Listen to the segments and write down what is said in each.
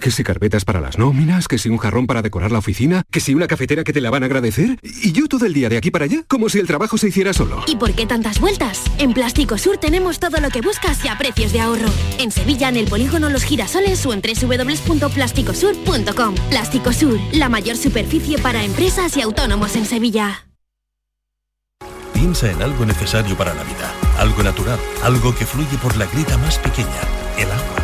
Que si carpetas para las nóminas, que si un jarrón para decorar la oficina, que si una cafetera que te la van a agradecer. Y yo todo el día de aquí para allá, como si el trabajo se hiciera solo. ¿Y por qué tantas vueltas? En Plástico Sur tenemos todo lo que buscas y a precios de ahorro. En Sevilla, en el polígono Los Girasoles o en www.plásticosur.com. Plástico Sur, la mayor superficie para empresas y autónomos en Sevilla. Piensa en algo necesario para la vida, algo natural, algo que fluye por la grita más pequeña, el agua.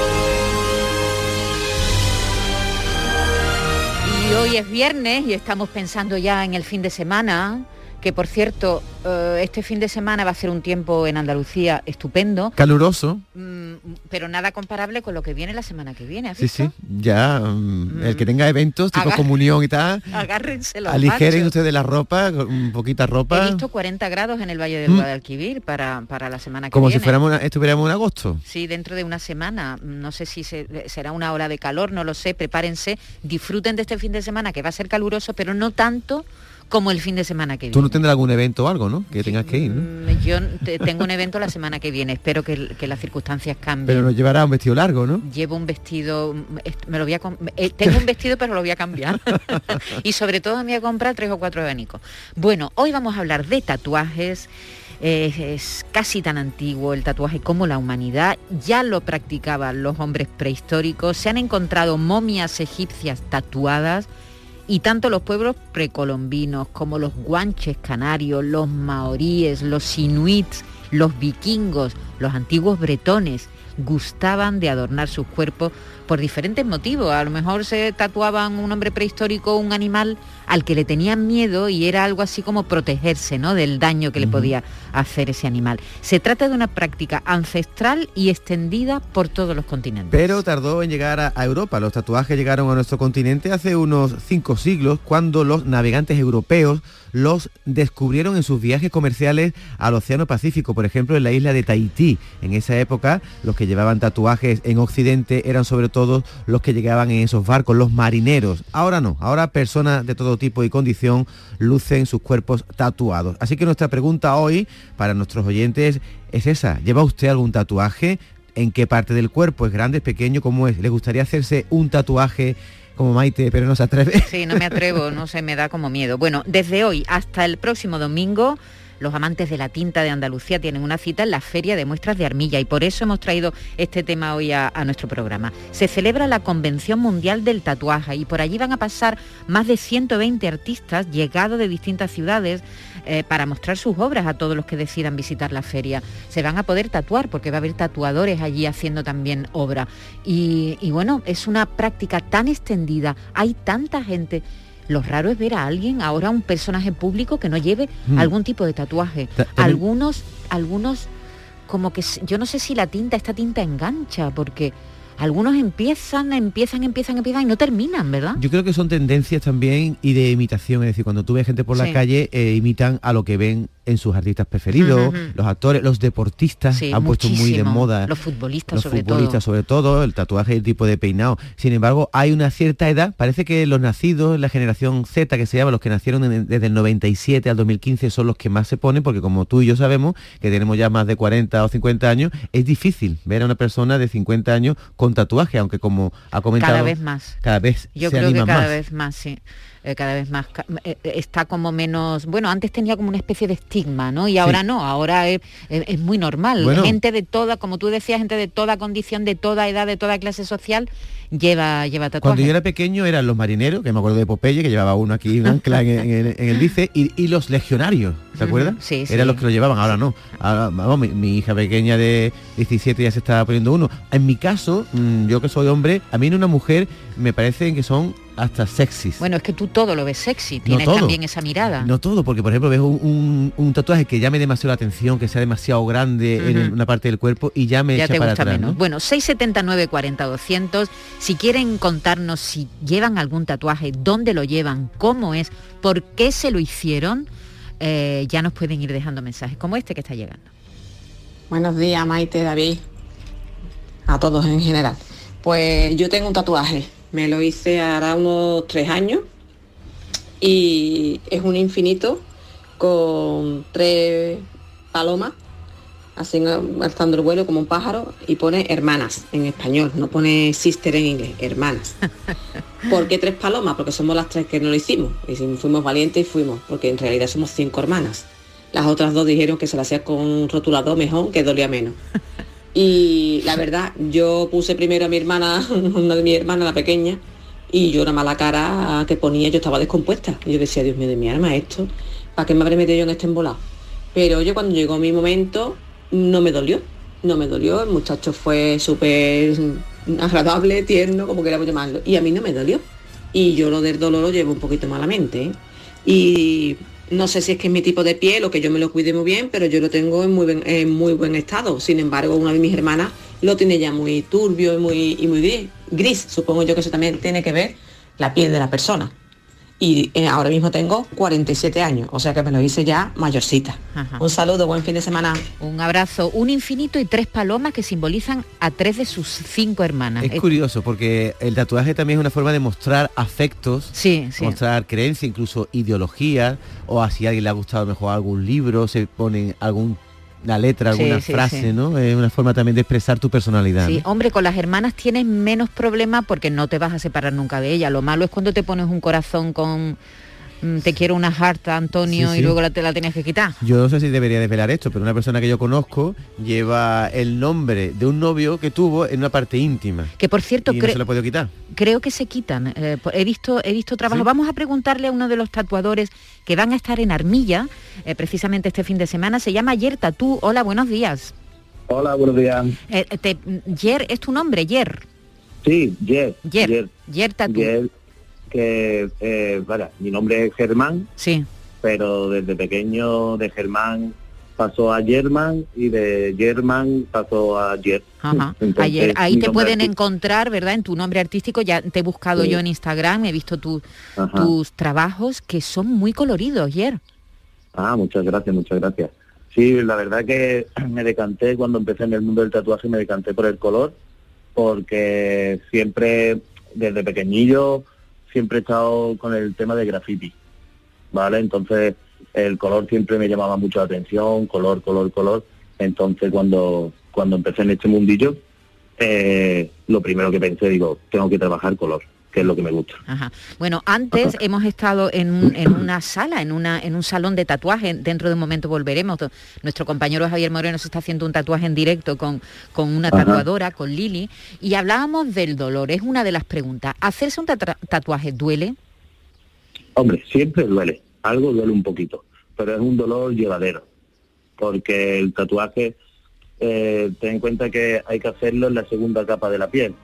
Hoy es viernes y estamos pensando ya en el fin de semana, que por cierto, eh, este fin de semana va a ser un tiempo en Andalucía estupendo, Caluroso. mm, pero nada comparable con lo que viene la semana que viene. ¿has Sí, visto? sí. Ya, mm, el que tenga eventos, tipo Agar- comunión y tal, Agárrense los aligeren ustedes la ropa, con poquita ropa, He visto 40 grados en el Valle del Mm. Guadalquivir para, para la semana que como si viene. fuéramos una- estuviéramos en agosto. Sí, dentro de una semana. No sé si se- será una ola de calor, no lo sé. Prepárense, disfruten de este fin de semana que va a ser caluroso, pero no tanto como el fin de semana que viene. Tú no tendrás algún evento o algo, ¿no? Que tengas que ir, ¿no? Mm, Yo te- tengo un evento la semana que viene. Espero que, que las circunstancias cambien. Pero nos llevará un vestido largo, ¿no? Llevo un vestido, est- me lo voy a eh, tengo un vestido pero lo voy a cambiar. y sobre todo me voy a comprar tres o cuatro abanicos. Bueno, hoy vamos a hablar de tatuajes. Es casi tan antiguo el tatuaje como la humanidad. Ya lo practicaban los hombres prehistóricos. Se han encontrado momias egipcias tatuadas. Y tanto los pueblos precolombinos como los guanches canarios, los maoríes, los inuits, los vikingos, los antiguos bretones, gustaban de adornar sus cuerpos por diferentes motivos. A lo mejor se tatuaban un hombre prehistórico, un animal al que le tenían miedo y era algo así como protegerse ¿no? del daño que le podía hacer ese animal. Se trata de una práctica ancestral y extendida por todos los continentes. Pero tardó en llegar a, a Europa. Los tatuajes llegaron a nuestro continente hace unos cinco siglos, cuando los navegantes europeos los descubrieron en sus viajes comerciales al Océano Pacífico, por ejemplo, en la isla de Tahití. En esa época, los que llevaban tatuajes en Occidente eran sobre todo los que llegaban en esos barcos, los marineros. Ahora no, ahora personas de todo tipo y condición lucen sus cuerpos tatuados. Así que nuestra pregunta hoy para nuestros oyentes es esa. ¿Lleva usted algún tatuaje? ¿En qué parte del cuerpo? ¿Es grande, es pequeño? ¿Cómo es? ¿Le gustaría hacerse un tatuaje como Maite, pero no se atreve? Sí, no me atrevo, no sé, me da como miedo. Bueno, desde hoy hasta el próximo domingo, los amantes de la tinta de Andalucía tienen una cita en la Feria de Muestras de Armilla y por eso hemos traído este tema hoy a, nuestro programa. Se celebra la Convención Mundial del Tatuaje y por allí van a pasar más de 120 artistas llegados de distintas ciudades eh, para mostrar sus obras a todos los que decidan visitar la feria. Se van a poder tatuar porque va a haber tatuadores allí haciendo también obra. Y bueno, es una práctica tan extendida, hay tanta gente. Lo raro es ver a alguien, ahora un personaje público que no lleve Mm. algún tipo de tatuaje. Ta- Algunos, algunos, como que yo no sé si la tinta, esta tinta engancha, porque algunos empiezan, empiezan, empiezan, empiezan y no terminan, ¿verdad? Yo creo que son tendencias también y de imitación, es decir, cuando tú ves gente por la calle, eh, imitan a lo que ven en sus artistas preferidos, los actores, los deportistas han puesto muy de moda. Los futbolistas los sobre futbolistas sobre todo, el tatuaje y el tipo de peinado. Sin embargo, hay una cierta edad, parece que los nacidos, la generación Z que se llama, los que nacieron desde el 97 al 2015 son los que más se ponen, porque como tú y yo sabemos, que tenemos ya más de 40 o 50 años, es difícil ver a una persona de 50 años con tatuaje, aunque como ha comentado... Cada vez más. Cada vez Yo creo que cada vez más, sí. Eh, cada vez más eh, eh, está como menos bueno antes tenía como una especie de estigma no y ahora no ahora es, muy normal. Gente de toda como tú decías gente de toda condición de toda edad de toda clase social lleva lleva tatuajes. Cuando yo era pequeño eran los marineros que me acuerdo de Popeye que llevaba uno aquí un ancla en, el, en bice y, los legionarios ¿te acuerdas? sí, eran los que lo llevaban ahora no. Ahora, vamos, mi, hija pequeña de 17 ya se estaba poniendo uno. En mi caso mm, yo que soy hombre a mí en una mujer me parece que son hasta sexys. Bueno, es que tú todo lo ves sexy, tienes también esa mirada. No todo, porque por ejemplo ves un, tatuaje que llame demasiado la atención, que sea demasiado grande en una parte del cuerpo y ya me ya echa te para gusta menos. Bueno, 679 40 200, si quieren contarnos si llevan algún tatuaje, dónde lo llevan, cómo es, por qué se lo hicieron, eh, ya nos pueden ir dejando mensajes como este que está llegando. Buenos días, Maite, David, a todos en general. Pues yo tengo un tatuaje me lo hice hará unos tres años y es un infinito con tres palomas, así alzando el vuelo como un pájaro y pone hermanas en español, no pone sister en inglés, hermanas. ¿Por qué tres palomas? Porque somos las tres que no lo hicimos. Y si fuimos valientes y fuimos, porque en realidad somos cinco hermanas. Las otras dos dijeron que se lo hacía con un rotulador mejor, que dolía menos. Y la verdad, yo puse primero a mi hermana, una de mi hermana, la pequeña, y yo una mala cara que ponía, yo estaba descompuesta. Y yo decía, Dios mío, de mi arma esto, ¿para qué me habré metido yo en este embolado? Pero yo cuando llegó mi momento, no me dolió, no me dolió, el muchacho fue súper agradable, tierno, como queramos llamarlo, y a mí no me dolió. Y yo lo del dolor lo llevo un poquito malamente. ¿eh? Y no sé si es que es mi tipo de piel o que yo me lo cuide muy bien, pero yo lo tengo en muy, buen, estado. Sin embargo, una de mis hermanas lo tiene ya muy turbio y muy, y muy gris. Supongo yo que eso también tiene que ver la piel de la persona y eh, ahora mismo tengo 47 años, o sea que me lo hice ya mayorcita. Un saludo, buen fin de semana. Un abrazo, un infinito y tres palomas que simbolizan a tres de sus cinco hermanas. Es, curioso porque el tatuaje también es una forma de mostrar afectos, sí, mostrar creencia, incluso ideología, o así a alguien le ha gustado mejor algún libro, se pone algún la letra, alguna frase, ¿no? Es una forma también de expresar tu personalidad. Sí, hombre, con las hermanas tienes menos problema porque no te vas a separar nunca de ella. Lo malo es cuando te pones un corazón con te quiero una harta, Antonio, y luego la, te la tienes que quitar. Yo no sé si debería desvelar esto, pero una persona que yo conozco lleva el nombre de un novio que tuvo en una parte íntima. Que por cierto, no se lo puedo quitar. Creo que se quitan. Eh, he visto, he visto trabajo. Vamos a preguntarle a uno de los tatuadores que van a estar en Armilla, eh, precisamente este fin de semana. Se llama Yer Tatú. Hola, buenos días. Hola, buenos días. Eh, Yer, ¿es tu nombre, Yer? Sí, Yer. Yer. Yer, Tatú que, eh, mi nombre es Germán, sí. pero desde pequeño de Germán pasó a Germán y de Germán pasó a Yer. Ayer, ahí te pueden encontrar, ¿verdad? En tu nombre artístico, ya te he buscado yo en Instagram, he visto tus trabajos que son muy coloridos, Yer. Ah, muchas gracias, muchas gracias. Sí, la verdad que me decanté cuando empecé en el mundo del tatuaje, me decanté por el color, porque siempre desde pequeñillo siempre he estado con el tema de graffiti, ¿vale? Entonces el color siempre me llamaba mucho la atención, color, color, color. Entonces cuando, cuando empecé en este mundillo, eh, lo primero que pensé, digo, tengo que trabajar color que es lo que me gusta. Bueno, antes hemos estado en, en, una sala, en, una, en un salón de tatuaje, dentro de un momento volveremos. Nuestro compañero Javier Moreno se está haciendo un tatuaje en directo con, con una tatuadora, con Lili, y hablábamos del dolor, es una de las preguntas. ¿Hacerse un tatuaje duele? Hombre, siempre duele, algo duele un poquito, pero es un dolor llevadero, porque el tatuaje, eh, ten en cuenta que hay que hacerlo en la segunda capa de la piel,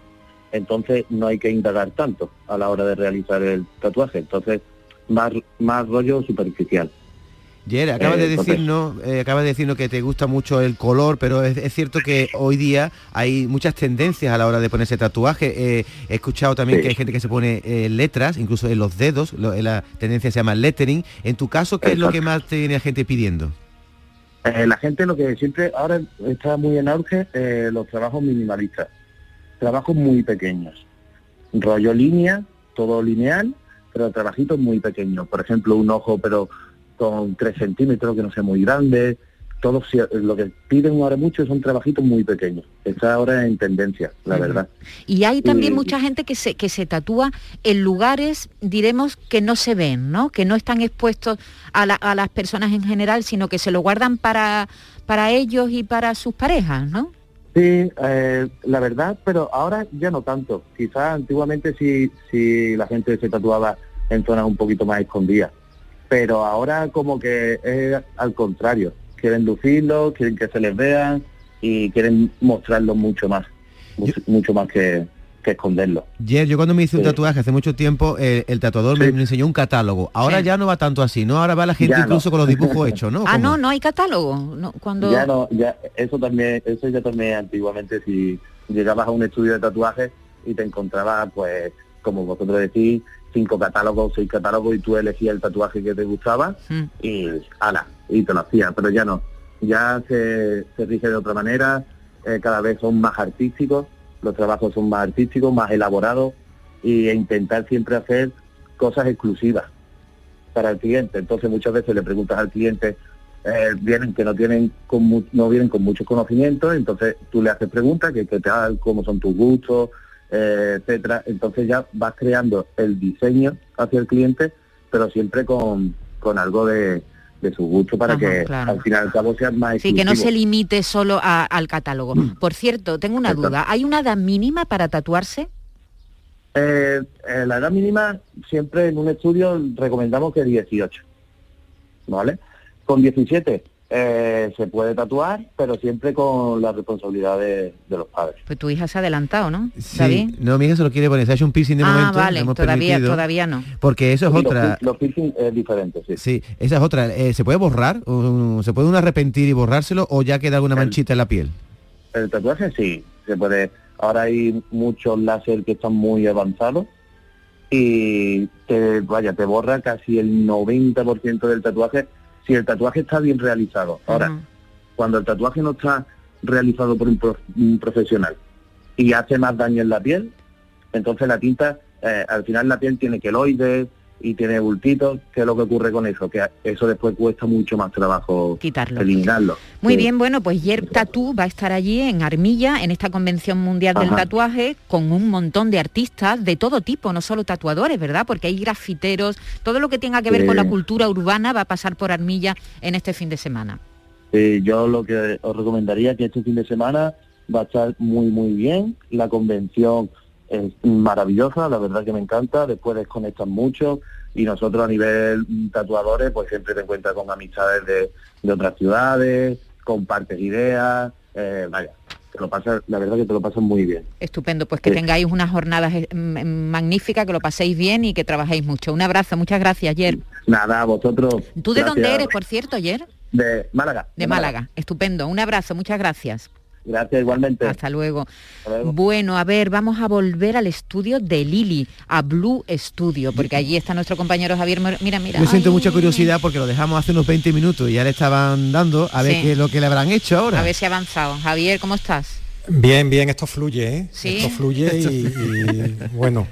entonces no hay que indagar tanto a la hora de realizar el tatuaje, entonces más, más rollo superficial. Jer, acabas de eh, decirnos, eh, acabas de decirnos que te gusta mucho el color, pero es, cierto que hoy día hay muchas tendencias a la hora de ponerse tatuaje. Eh, he escuchado también que hay gente que se pone letras, incluso en los dedos, la tendencia se llama lettering. En tu caso, ¿qué es lo que más te viene la gente pidiendo? Eh, la gente lo que siempre ahora está muy en auge, eh, los trabajos minimalistas, trabajos muy pequeños, rollo línea, todo lineal, pero trabajitos muy pequeños. Por ejemplo, un ojo pero con 3 centímetros, que no sea muy grande, todo lo que piden ahora mucho son trabajitos muy pequeños. Está ahora en tendencia, la verdad. Y hay también mucha gente que se, que se tatúa en lugares, diremos, que no se ven, ¿no? Que no están expuestos a, las personas en general, sino que se lo guardan para, para ellos y para sus parejas, ¿no? Sí, eh, la verdad, pero ahora ya no tanto. Quizás antiguamente sí, sí la gente se tatuaba en zonas un poquito más escondidas, pero ahora como que es al contrario quieren lucirlo, quieren que se les vean y quieren mostrarlo mucho más, mucho, más que, esconderlo. Jer, yo cuando me hice un tatuaje hace mucho tiempo, el, tatuador me, enseñó un catálogo. Ahora ya no va tanto así, ¿no? Ahora va la gente incluso con los dibujos hechos, ¿no? ah, no, no hay catálogo. No, cuando... Ya no, ya, eso también, eso ya también antiguamente si llegabas a un estudio de tatuaje y te encontrabas, pues, como vosotros decís, cinco catálogos, seis catálogos y tú elegías el tatuaje que te gustaba mm. y ala, y te lo hacía, pero ya no, ya se, se rige de otra manera, eh, cada vez son más artísticos, los trabajos son más artísticos, más elaborados e intentar siempre hacer cosas exclusivas para el cliente. Entonces muchas veces le preguntas al cliente, eh, vienen que no tienen no vienen con muchos conocimientos, entonces tú le haces preguntas que, te hagan cómo son tus gustos, eh, etcétera. Entonces ya vas creando el diseño hacia el cliente, pero siempre con, con algo de, su gusto para que al final al cabo sea más Sí, que no se limite solo al catálogo. Mm. Por cierto, tengo una duda. ¿Hay una edad mínima para tatuarse? Eh, eh, la edad mínima siempre en un estudio recomendamos que 18, ¿vale? Con 17 eh, se puede tatuar, pero siempre con la responsabilidad de, los padres. Pues tu hija se ha adelantado, ¿no? Sí, no, mi hija se lo quiere poner, se ha hecho un piercing de ah, momento. vale, todavía, todavía no. Porque eso es otra... Los, piercing es diferente, sí. Sí, esa es otra. Eh, ¿Se puede borrar? ¿Se puede uno arrepentir y borrárselo o ya queda alguna manchita en la piel? El tatuaje sí, se puede. Ahora hay muchos láser que están muy avanzados y te, vaya, te borra casi el 90% del tatuaje si el tatuaje está bien realizado. Ahora, cuando el tatuaje no está realizado por un, profesional y hace más daño en la piel, entonces la tinta, eh, al final la piel tiene queloides y tiene bultitos, ¿qué es lo que ocurre con eso? Que eso después cuesta mucho más trabajo quitarlo. Eliminarlo. Muy bien, bueno, pues Yer Tattoo va a estar allí en Armilla, en esta convención mundial del tatuaje, con un montón de artistas de todo tipo, no solo tatuadores, ¿verdad? Porque hay grafiteros, todo lo que tenga que ver con la cultura urbana va a pasar por Armilla en este fin de semana. yo lo que os recomendaría que este fin de semana va a estar muy, muy bien. La convención es maravillosa, la verdad que me encanta, después desconectan mucho y nosotros a nivel tatuadores pues siempre te encuentras con amistades de, otras ciudades, compartes ideas, eh, vaya, te lo pasa, la verdad que te lo pasas muy bien. Estupendo, pues que tengáis unas jornadas eh, magníficas, que lo paséis bien y que trabajéis mucho. Un abrazo, muchas gracias, Ayer. Nada, vosotros. ¿Tú de dónde eres, por cierto, Ayer? De Málaga. De, Málaga. estupendo. Un abrazo, muchas gracias. Gracias, igualmente. Hasta luego. Bueno, a ver, vamos a volver al estudio de Lili, a Blue Studio, porque allí está nuestro compañero Javier. Mira, mira. Yo siento mucha curiosidad porque lo dejamos hace unos 20 minutos y ya le estaban dando a ver qué es lo que le habrán hecho ahora. A ver si ha avanzado. Javier, ¿cómo estás? Bien, bien, esto fluye, ¿eh? Esto fluye y, bueno,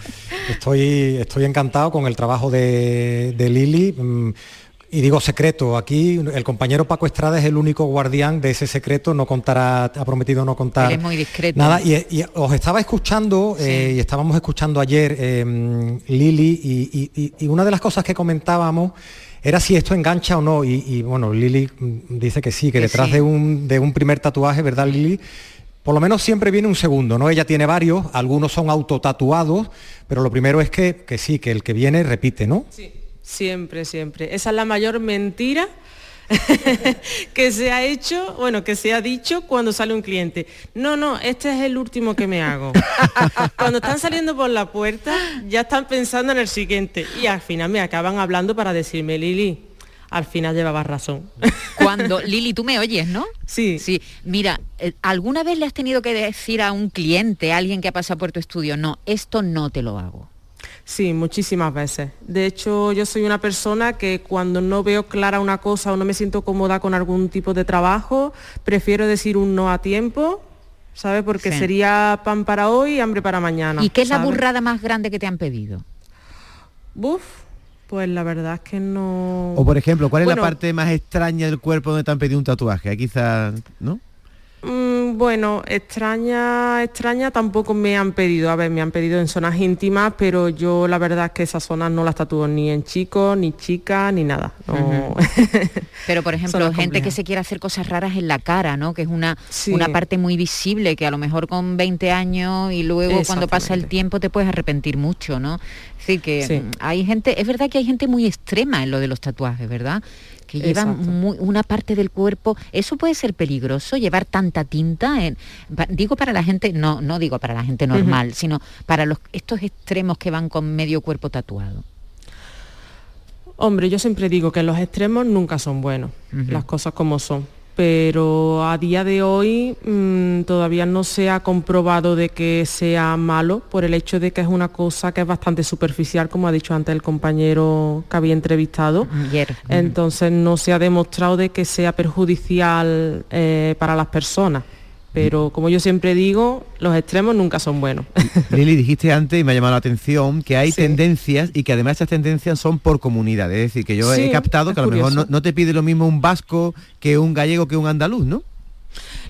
estoy, estoy encantado con el trabajo de, de Lili. Y digo secreto, aquí el compañero Paco Estrada es el único guardián de ese secreto, no contará, ha prometido no contar es muy discreto. nada. Y, os estaba escuchando, eh, y estábamos escuchando ayer em, Lili, y, una de las cosas que comentábamos era si esto engancha o no. Y, bueno, Lili mm, dice que sí, que, detrás De, un, de un primer tatuaje, ¿verdad, Lili? Por lo menos siempre viene un segundo, ¿no? Ella tiene varios, algunos son autotatuados, pero lo primero es que, que sí, que el que viene repite, ¿no? Sí. Siempre, siempre. Esa es la mayor mentira que se ha hecho, bueno, que se ha dicho cuando sale un cliente. No, no, este es el último que me hago. cuando están saliendo por la puerta, ya están pensando en el siguiente. Y al final me acaban hablando para decirme, Lili, al final llevabas razón. Cuando, Lili, tú me oyes, ¿no? Sí. Sí. Mira, eh, ¿alguna vez le has tenido que decir a un cliente, a alguien que ha pasado por tu estudio, no, esto no te lo hago? Sí, muchísimas veces. De hecho, yo soy una persona que cuando no veo clara una cosa o no me siento cómoda con algún tipo de trabajo, prefiero decir un no a tiempo, ¿sabes? Porque Sí. sería pan para hoy y hambre para mañana. ¿Y qué es la burrada más grande que te han pedido? Buf, pues la verdad es que no... O por ejemplo, ¿cuál es Bueno, la parte más extraña del cuerpo donde te han pedido un tatuaje? Quizás, ¿no? Mm, bueno, extraña, extraña tampoco me han pedido. A ver, me han pedido en zonas íntimas, pero yo la verdad es que esas zonas no las tatúo ni en chicos, ni chicas, ni nada. No. Pero por ejemplo, gente que se quiere hacer cosas raras en la cara, ¿no? Que es una, Sí. una parte muy visible, que a lo mejor con 20 años y luego cuando pasa el tiempo te puedes arrepentir mucho, ¿no? Decir, que Sí. mm, hay gente, es verdad que hay gente muy extrema en lo de los tatuajes, ¿verdad? Que llevan muy- una parte del cuerpo, eso puede ser peligroso, llevar tanta tinta, en- digo para la gente, no, no digo para la gente normal, sino para los, estos extremos que van con medio cuerpo tatuado. Hombre, yo siempre digo que los extremos nunca son buenos, las cosas como son. Pero a día de hoy mm, todavía no se ha comprobado de que sea malo por el hecho de que es una cosa que es bastante superficial, como ha dicho antes el compañero que había entrevistado. Ayer. Entonces no se ha demostrado de que sea perjudicial eh, para las personas. Pero como yo siempre digo, los extremos nunca son buenos. Lili, dijiste antes, y me ha llamado la atención, que hay tendencias y que además estas tendencias son por comunidad. Es decir, que yo Sí, he captado que a lo mejor no, no te pide lo mismo un vasco que un gallego que un andaluz, ¿no?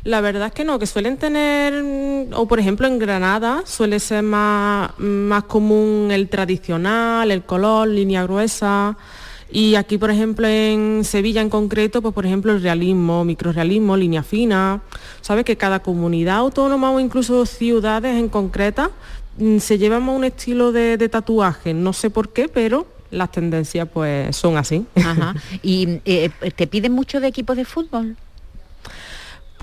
La verdad es que no, que suelen tener, o por ejemplo en Granada suele ser más, más común el tradicional, el color, línea gruesa. Y aquí, por ejemplo, en Sevilla en concreto, pues por ejemplo el realismo, microrealismo, línea fina. Sabes que cada comunidad autónoma o incluso ciudades en concreta mm, se llevan un estilo de, tatuaje. No sé por qué, pero las tendencias pues son así. ¿Y eh, te piden mucho de equipos de fútbol?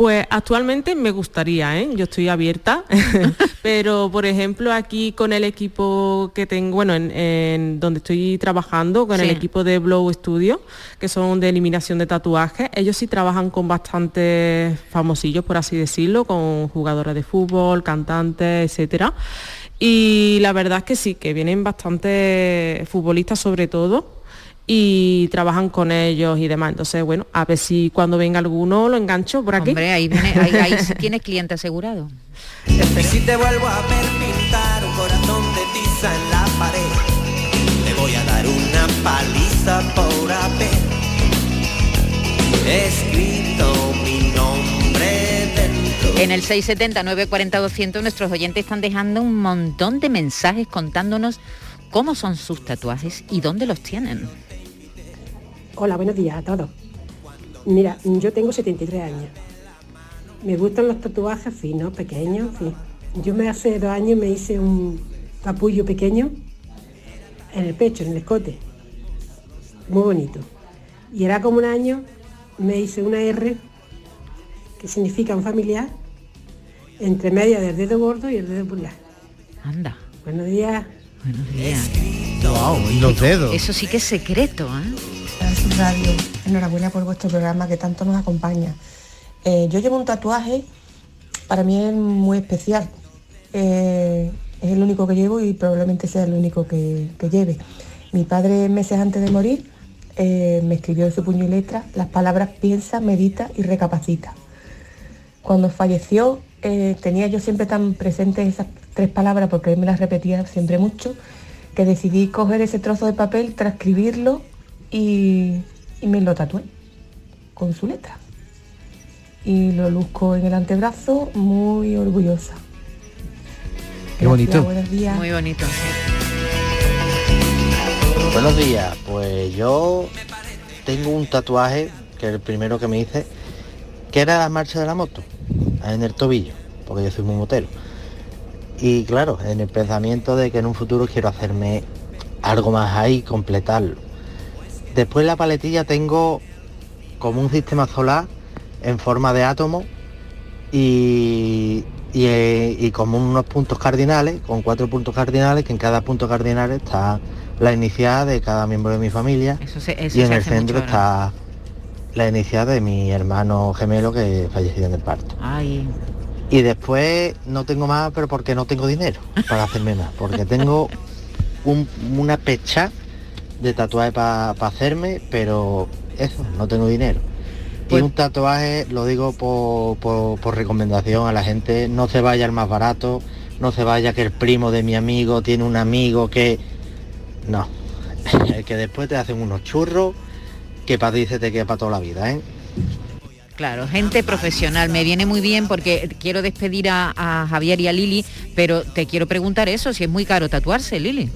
Pues actualmente me gustaría, ¿eh? yo estoy abierta, pero por ejemplo aquí con el equipo que tengo, bueno, en, en donde estoy trabajando, con el equipo de Blow Studio, que son de eliminación de tatuajes, ellos sí trabajan con bastantes famosillos, por así decirlo, con jugadoras de fútbol, cantantes, etcétera. Y la verdad es que sí, que vienen bastantes futbolistas sobre todo y trabajan con ellos y demás. Entonces, bueno, a ver si cuando venga alguno lo engancho por aquí. Hombre, ahí, viene, ahí, tienes cliente asegurado. Y si te vuelvo a ver pintar un corazón de tiza en la pared, te voy a dar una paliza por haber escrito mi nombre dentro. En el 670-940-200 nuestros oyentes están dejando un montón de mensajes contándonos cómo son sus tatuajes y dónde los tienen. Hola, buenos días a todos. Mira, yo tengo 73 años. Me gustan los tatuajes finos, pequeños, fin. Yo me hace dos años me hice un capullo pequeño en el pecho, en el escote. Muy bonito. Y era como un año me hice una R, que significa un familiar, entre media del dedo gordo y el dedo pulgar. Anda. Buenos días. Buenos días. Wow, y los dedos. Eso sí que es secreto, ¿eh? Enhorabuena por vuestro programa que tanto nos acompaña. Eh, yo llevo un tatuaje, para mí es muy especial. Eh, es el único que llevo y probablemente sea el único que, lleve. Mi padre, meses antes de morir, eh, me escribió en su puño y letra las palabras piensa, medita y recapacita. Cuando falleció, tenía yo siempre tan presentes esas tres palabras, porque me las repetía siempre mucho, que decidí coger ese trozo de papel, transcribirlo y, y me lo tatué con su letra. Y lo luzco en el antebrazo muy orgullosa. Qué bonito. Gracias, buenos días. Muy bonito. Buenos días, pues yo tengo un tatuaje, que es el primero que me hice, que era la marcha de la moto, en el tobillo, porque yo soy muy motero. Y claro, en el pensamiento de que en un futuro quiero hacerme algo más ahí, completarlo. Después la paletilla tengo como un sistema solar en forma de átomo y, y, eh, y como unos puntos cardinales, con cuatro puntos cardinales, que en cada punto cardinal está la inicial de cada miembro de mi familia Eso se, eso y en el centro mucho está la inicial de mi hermano gemelo que falleció en el parto. Ay, Y después no tengo más, pero porque no tengo dinero para hacerme más, porque tengo un- una pecha de tatuaje para hacerme, pero eso, no tengo dinero. Y un tatuaje, lo digo por, por- por recomendación a la gente, no se vaya al más barato, no se vaya que el primo de mi amigo tiene un amigo que... No, que después te hacen unos churros que para ti se te queda para toda la vida, ¿eh? Claro, gente profesional. Me viene muy bien porque quiero despedir a, a Javier y a Lili, pero te quiero preguntar eso, si es muy caro tatuarse, Lili.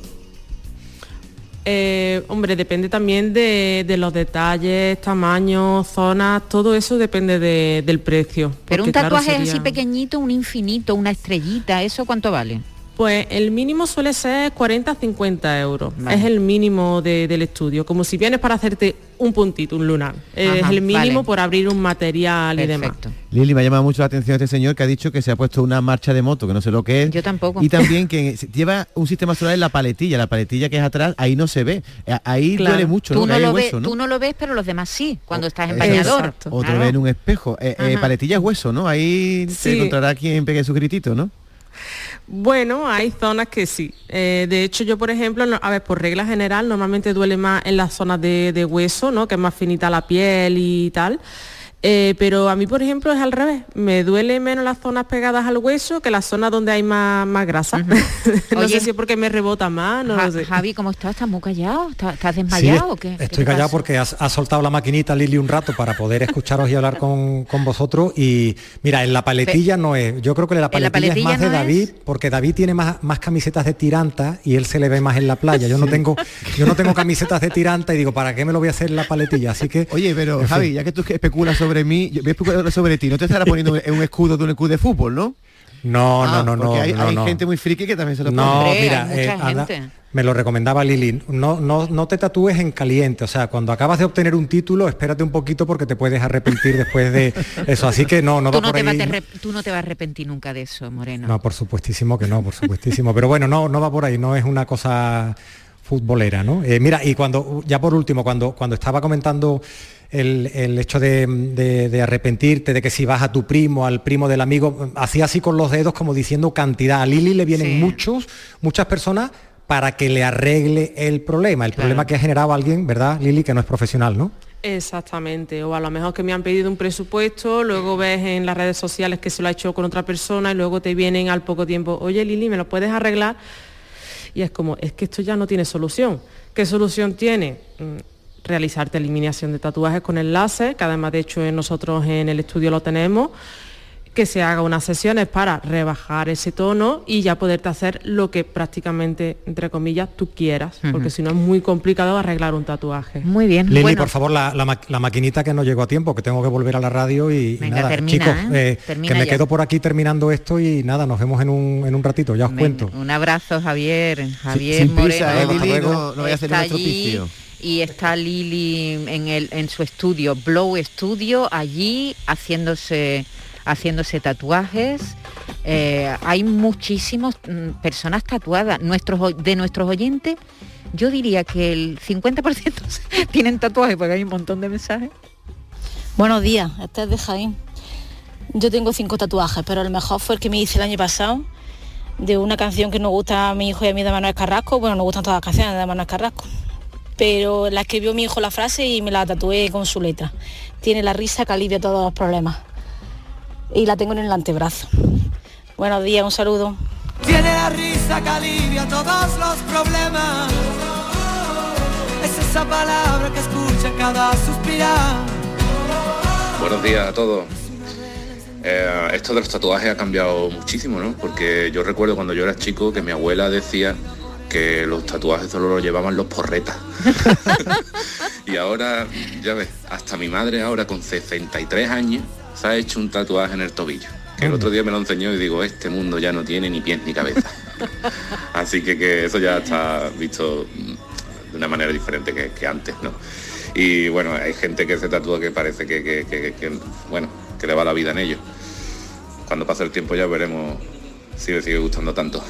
Eh, hombre, depende también de, de los detalles, tamaños, zonas, todo eso depende de- del precio. Pero un porque, claro, tatuaje sería- así pequeñito, un infinito, una estrellita, ¿eso cuánto vale? Pues el mínimo suele ser 40-50 euros. Vale. Es el mínimo de- del estudio. Como si vienes para hacerte un puntito, un lunar. es el mínimo vale. por abrir un material y demás. Lili, me ha llamado mucho la atención este señor que ha dicho que se ha puesto una marcha de moto, que no sé lo que es. Yo tampoco. Y también que se- lleva un sistema solar en la paletilla, la paletilla que es atrás, ahí no se ve. Ahí Claro. duele mucho, tú ¿no? lo hueso, ¿no? tú no lo ves, pero los demás sí, cuando estás en bañador. Otro Claro. ve en un espejo. Eh, eh, paletilla es hueso, ¿no? Ahí se Sí. encontrará quien pegue su gritito, ¿no? Bueno, hay zonas que sí. Eh, de hecho, yo, por ejemplo, no- a ver, por regla general, normalmente duele más en las zonas de, de hueso, ¿no? Que es más finita la piel y tal. Eh, pero a mí, por ejemplo, es al revés. Me duele menos las zonas pegadas al hueso que las zonas donde hay más, más grasa. no Oye. sé si es porque me rebota más, no Ja- lo sé. Javi, ¿cómo estás? ¿Estás muy callado? ¿Estás, estás Sí, desmayado est- o qué? ¿Qué Estoy callado pasa? porque has, has soltado la maquinita Lili un rato para poder escucharos y hablar con, con vosotros. Y mira, en la paletilla no es. Yo creo que la En la paletilla, es paletilla más de David, porque David tiene más, más camisetas de tiranta y él se le ve más en la playa. Yo no tengo, yo no tengo camisetas de tiranta y digo, ¿para qué me lo voy a hacer en la paletilla? Así que. Oye, pero en fin. Javi, ya que tú especulas sobre mí, yo voy a especular sobre ti. No te estará poniendo un un escudo de un escudo de fútbol, ¿no? No, Ah, no, no, porque no. hay, no, hay no. gente muy friki que también se lo No, pone. mira, eh, me lo recomendaba Lili. No, no, no te tatúes en caliente. O sea, cuando acabas de obtener un título, espérate un poquito porque te puedes arrepentir después de eso. Así que no, no tú, va no por te vas ahí. a arrep- tú no te vas a arrepentir nunca de eso, Moreno. No, por supuestísimo que no, por supuestísimo. Pero bueno, no, no va por ahí, no es una cosa futbolera, ¿no? Eh, mira, y cuando, ya por último, cuando, cuando estaba comentando el, el hecho de, de- de arrepentirte, de que si vas a tu primo, al primo del amigo, hacía así con los dedos como diciendo cantidad. A Lili le vienen Sí. muchos, muchas personas para que le arregle el problema, el problema que ha generado alguien, ¿verdad, Lili, que no es profesional, ¿no? Exactamente, o a lo mejor que me han pedido un presupuesto, luego ves en las redes sociales que se lo ha hecho con otra persona y luego te vienen al poco tiempo, oye Lili, ¿me lo puedes arreglar? Y es como, es que esto ya no tiene solución. ¿Qué solución tiene? Realizarte eliminación de tatuajes con el láser, que además de hecho nosotros en el estudio lo tenemos, que se haga unas sesiones para rebajar ese tono y ya poderte hacer lo que prácticamente, entre comillas, tú quieras, porque si no es muy complicado arreglar un tatuaje. Muy bien. Lili, por favor, la, la ma- la maquinita que no llegó a tiempo, que tengo que volver a la radio y, nada, termina, chicos, ¿eh? eh, que me ya. quedo por aquí terminando esto y nada, nos vemos en un, en un ratito, ya os cuento. Un abrazo, Javier. Javier sin prisa, Moreno. eh, Lili, Hasta luego. no- no vaya a hacer. Y está Lili en, el, en su estudio, Blow Studio, allí haciéndose, haciéndose tatuajes. Eh, hay muchísimas personas tatuadas. Nuestros, de nuestros oyentes, yo diría que el 50% tienen tatuajes, porque hay un montón de mensajes. Buenos días, este es de Jaén. Yo tengo cinco tatuajes, pero el mejor fue el que me hice el año pasado de una canción que nos gusta a mi hijo y a mí de Manuel Carrasco. Bueno, nos gustan todas las canciones de Manuel Carrasco. Pero la escribió mi hijo la frase y me la tatué con su letra. Tiene la risa que alivia todos los problemas. Y la tengo en el antebrazo. Buenos días, un saludo. Tiene la risa que alivia todos los problemas. Es esa palabra que escucha cada suspirar. Buenos días a todos. Eh, esto de los tatuajes ha cambiado muchísimo, ¿no? Porque yo recuerdo cuando yo era chico que mi abuela decía que los tatuajes solo los llevaban los porretas. y ahora, ya ves, hasta mi madre ahora con 63 años se ha hecho un tatuaje en el tobillo. Que el otro día me lo enseñó y digo, este mundo ya no tiene ni pies ni cabeza. Así que, que eso ya está visto de una manera diferente que, que antes, ¿no? Y bueno, hay gente que se tatúa que parece que- que, bueno, que le va la vida en ello. Cuando pase el tiempo ya veremos si le sigue gustando tanto.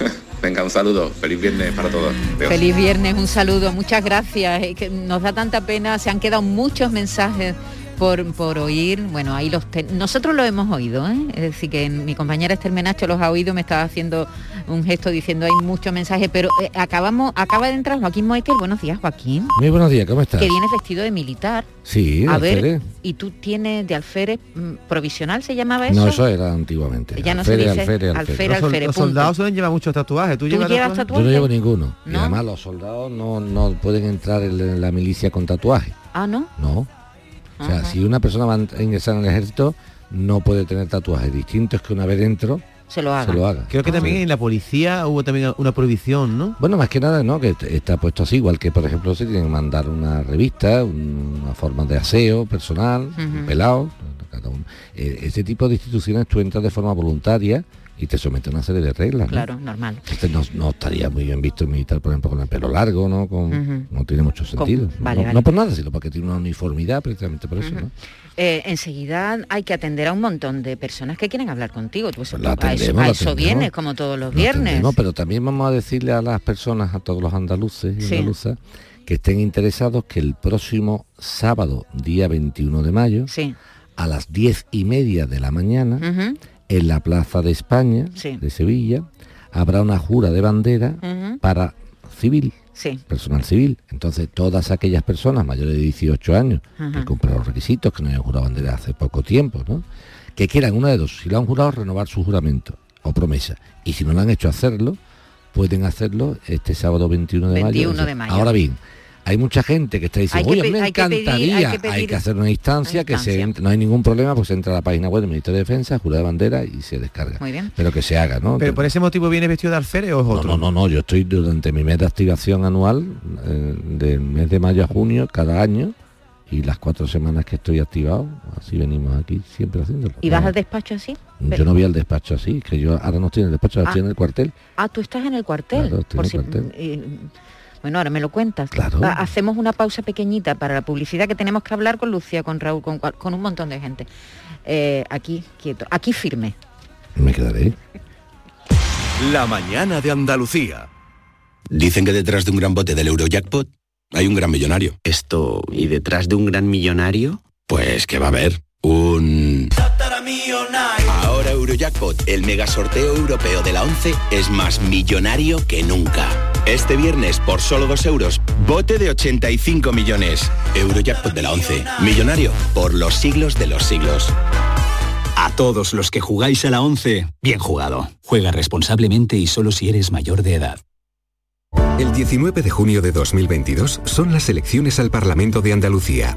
Venga, un saludo. Feliz viernes para todos. Feliz viernes, un saludo, muchas gracias. Nos da tanta pena, se han quedado muchos mensajes por, por oír, bueno, ahí los nosotros lo hemos oído, ¿eh? es decir, que mi compañera Esther Menacho los ha oído, me estaba haciendo un gesto diciendo hay muchos mensajes, pero eh, acabamos, acaba de entrar Joaquín Moekel, buenos días Joaquín. Muy buenos días, ¿cómo estás? Que vienes vestido de militar. Sí, a ver, y tú tienes de alférez mm, provisional, ¿se llamaba eso? No, eso era antiguamente. Ya no se dice alférez, alférez, Los, soldados suelen llevar muchos tatuajes. ¿Tú, llevas tatuajes? Yo no llevo ninguno. Y además los soldados no, no pueden entrar en la milicia con tatuaje. Ah, ¿no? No. O sea, si una persona va a ingresar en el ejército, no puede tener tatuajes. distintos que una vez dentro se lo haga. Creo que también en la policía hubo también una prohibición, ¿no? Bueno, más que nada, ¿no? Que está puesto así, igual que por ejemplo se tienen que mandar una revista, una forma de aseo personal, un pelado, cada uno. Eh, ese tipo de instituciones tú entras de forma voluntaria y te somete a una serie de reglas. Claro, normal. Este no, estaría muy bien visto militar, por ejemplo, con el pelo largo, ¿no? Con, No tiene mucho sentido. no, por nada, sino porque tiene una uniformidad precisamente por eso, ¿no? Eh, enseguida hay que atender a un montón de personas que quieren hablar contigo. Pues, a eso, vienes, como todos los viernes. No, pero también vamos a decirle a las personas, a todos los andaluces y andaluzas, que estén interesados que el próximo sábado, día 21 de mayo, a las diez y media de la mañana, en la Plaza de España de Sevilla habrá una jura de bandera para civil, personal civil. Entonces todas aquellas personas mayores de 18 años que cumplen los requisitos, que no hayan jurado bandera hace poco tiempo, ¿no? que quieran una de dos, si lo han jurado, renovar su juramento o promesa. Y si no lo han hecho hacerlo, pueden hacerlo este sábado 21 de, de mayo. Ahora bien, hay mucha gente que está diciendo, oye, me encantaría, hay que, hacer una instancia, que se no hay ningún problema, pues entra a la página web del Ministerio de Defensa, jura de bandera y se descarga. Muy bien. Pero que se haga, ¿no? Pero por ese motivo viene vestido de alférez o es otro. No, no, no, yo estoy durante mi mes de activación anual, eh, del mes de mayo a junio, cada año, y las cuatro semanas que estoy activado, así venimos aquí siempre haciéndolo. ¿Y vas al despacho así? Yo no voy al despacho así, que yo ahora no estoy en el despacho, estoy en el cuartel. Ah, tú estás en el cuartel. Claro, estoy en el cuartel. Bueno, ahora me lo cuentas. hacemos una pausa pequeñita para la publicidad que tenemos que hablar con Lucía, con Raúl, con, un montón de gente. Eh, aquí, quieto, aquí firme. Me quedaré. La mañana de Andalucía. Dicen que detrás de un gran bote del Eurojackpot hay un gran millonario. Esto, ¿y detrás de un gran millonario? Pues que va a haber un... Ahora Eurojackpot, el mega sorteo europeo de la 11, es más millonario que nunca. Este viernes, por solo 2 euros, bote de 85 millones. Eurojackpot de la 11. Millonario por los siglos de los siglos. A todos los que jugáis a la 11, bien jugado. Juega responsablemente y solo si eres mayor de edad. El 19 de junio de 2022 son las elecciones al Parlamento de Andalucía.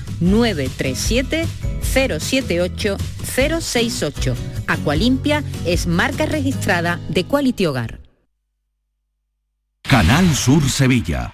937 078 068. Aqualimpia es marca registrada de Quality Hogar. Canal Sur Sevilla.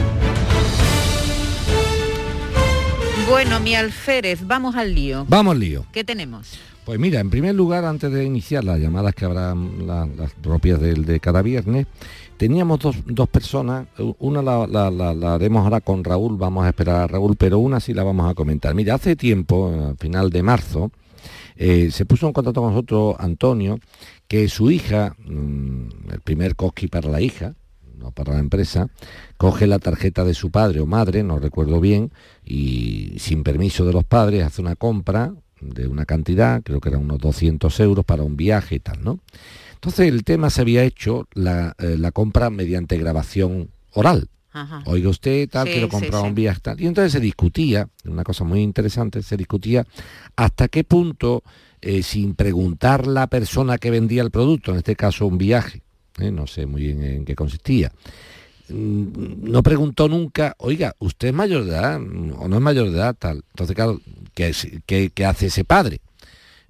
Bueno, mi alférez, vamos al lío. Vamos al lío. ¿Qué tenemos? Pues mira, en primer lugar, antes de iniciar las llamadas que habrá las propias del de cada viernes, teníamos dos, personas, una la, haremos ahora con Raúl, vamos a esperar a Raúl, pero una sí la vamos a comentar. Mira, hace tiempo, a final de marzo, eh, se puso en contacto con nosotros Antonio, que su hija, mm, el primer cosqui para la hija, no para la empresa, coge la tarjeta de su padre o madre, no recuerdo bien, y sin permiso de los padres hace una compra de una cantidad, creo que eran unos 200 euros para un viaje y tal, ¿no? Entonces el tema se había hecho la, eh, la compra mediante grabación oral, Oiga usted, tal, quiero comprar un viaje, tal. Y entonces se discutía, una cosa muy interesante, se discutía hasta qué punto, eh, sin preguntar la persona que vendía el producto, en este caso un viaje, eh, no sé muy bien en qué consistía, mm, no preguntó nunca, oiga, ¿usted es mayor de edad o no es mayor de edad? Tal. Entonces, claro, ¿qué, qué hace ese padre?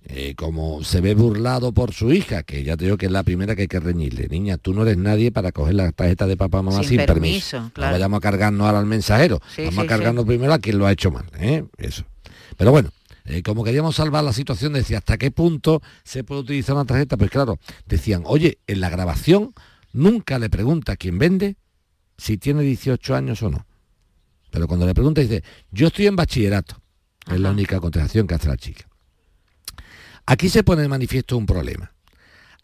Eh, como se ve burlado por su hija, que ya te digo que es la primera que hay que reñirle. Niña, tú no eres nadie para coger la tarjeta de papá mamá sin, permiso. No vayamos a cargarnos ahora al mensajero. Vamos a cargarnos primero a quien lo ha hecho mal. ¿eh? Eso. Pero bueno, eh, como queríamos salvar la situación, decía, ¿hasta qué punto se puede utilizar una tarjeta? Pues claro, decían, oye, en la grabación nunca le pregunta a quien vende si tiene 18 años o no. Pero cuando le pregunta dice, yo estoy en bachillerato. Es la única contestación que hace la chica. Aquí se pone de manifiesto un problema.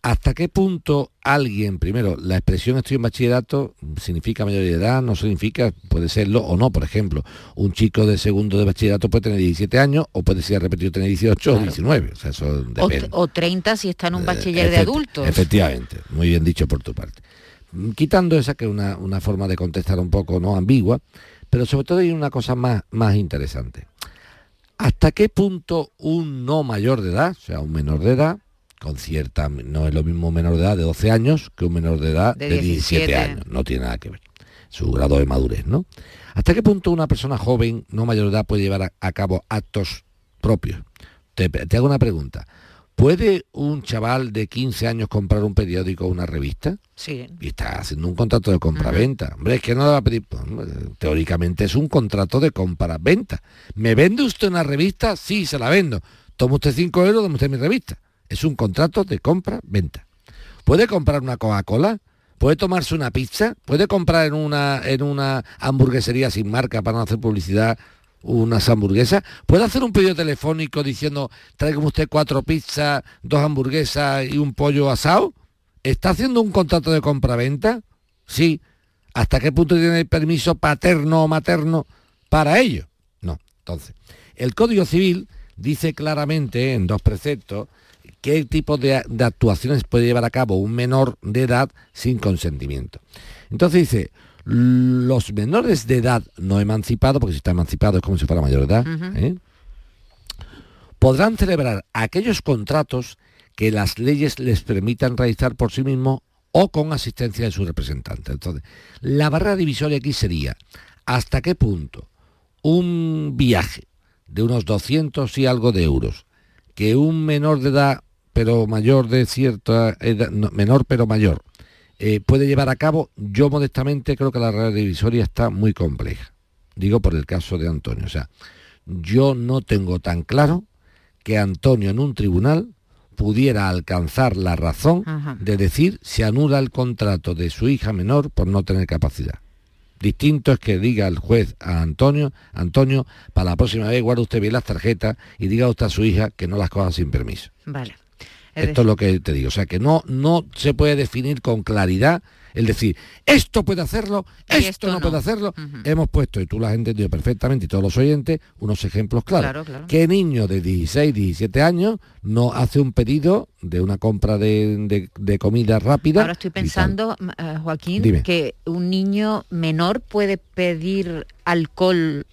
¿Hasta qué punto alguien, primero, la expresión estoy en bachillerato significa mayoría de edad, no significa, puede serlo o no, por ejemplo, un chico de segundo de bachillerato puede tener 17 años o puede ser repetido tener 18 o 19, o sea, eso depende. O, 30 si está en un eh, bachiller de adultos. Efectivamente, muy bien dicho por tu parte. Quitando esa que es una, una, forma de contestar un poco no ambigua, pero sobre todo hay una cosa más, más interesante. ¿Hasta qué punto un no mayor de edad, o sea, un menor de edad, con cierta, no es lo mismo un menor de edad de 12 años que un menor de edad de, 17. años, no tiene nada que ver, su grado de madurez, ¿no? ¿Hasta qué punto una persona joven, no mayor de edad, puede llevar a, cabo actos propios? Te, te, hago una pregunta. ¿Puede un chaval de 15 años comprar un periódico o una revista? Sí. Y está haciendo un contrato de compra-venta. Hombre, es que no va a pedir... Pues, teóricamente es un contrato de compra-venta. ¿Me vende usted una revista? Sí, se la vendo. Toma usted 5 euros, toma usted mi revista. Es un contrato de compra-venta. ¿Puede comprar una Coca-Cola? ¿Puede tomarse una pizza? ¿Puede comprar en una, en una hamburguesería sin marca para no hacer publicidad unas hamburguesas. ¿Puede hacer un pedido telefónico diciendo, traiga usted cuatro pizzas, dos hamburguesas y un pollo asado? ¿Está haciendo un contrato de compra-venta? Sí. ¿Hasta qué punto tiene el permiso paterno o materno para ello? No. Entonces, el Código Civil dice claramente en dos preceptos qué tipo de, de actuaciones puede llevar a cabo un menor de edad sin consentimiento. Entonces dice, los menores de edad no emancipados, porque si está emancipado es como si fuera mayor de edad, ¿eh? podrán celebrar aquellos contratos que las leyes les permitan realizar por sí mismos o con asistencia de su representante. Entonces, la barrera divisoria aquí sería hasta qué punto un viaje de unos 200 y algo de euros que un menor de edad pero mayor de cierta edad, menor pero mayor, eh, puede llevar a cabo, yo modestamente creo que la red divisoria está muy compleja. Digo por el caso de Antonio. O sea, yo no tengo tan claro que Antonio en un tribunal pudiera alcanzar la razón de decir se anula el contrato de su hija menor por no tener capacidad. Distinto es que diga el juez a Antonio, Antonio, para la próxima vez guarde usted bien las tarjetas y diga usted a su hija que no las coja sin permiso. Vale. Esto es lo que te digo. O sea, que no, no se puede definir con claridad el decir, esto puede hacerlo, esto, no, puede hacerlo. Hemos puesto, y tú lo has entendido perfectamente, y todos los oyentes, unos ejemplos claros. ¿Qué niño de 16, 17 años no hace un pedido de una compra de, comida rápida? Ahora estoy pensando, eh, Joaquín, que un niño menor puede pedir alcohol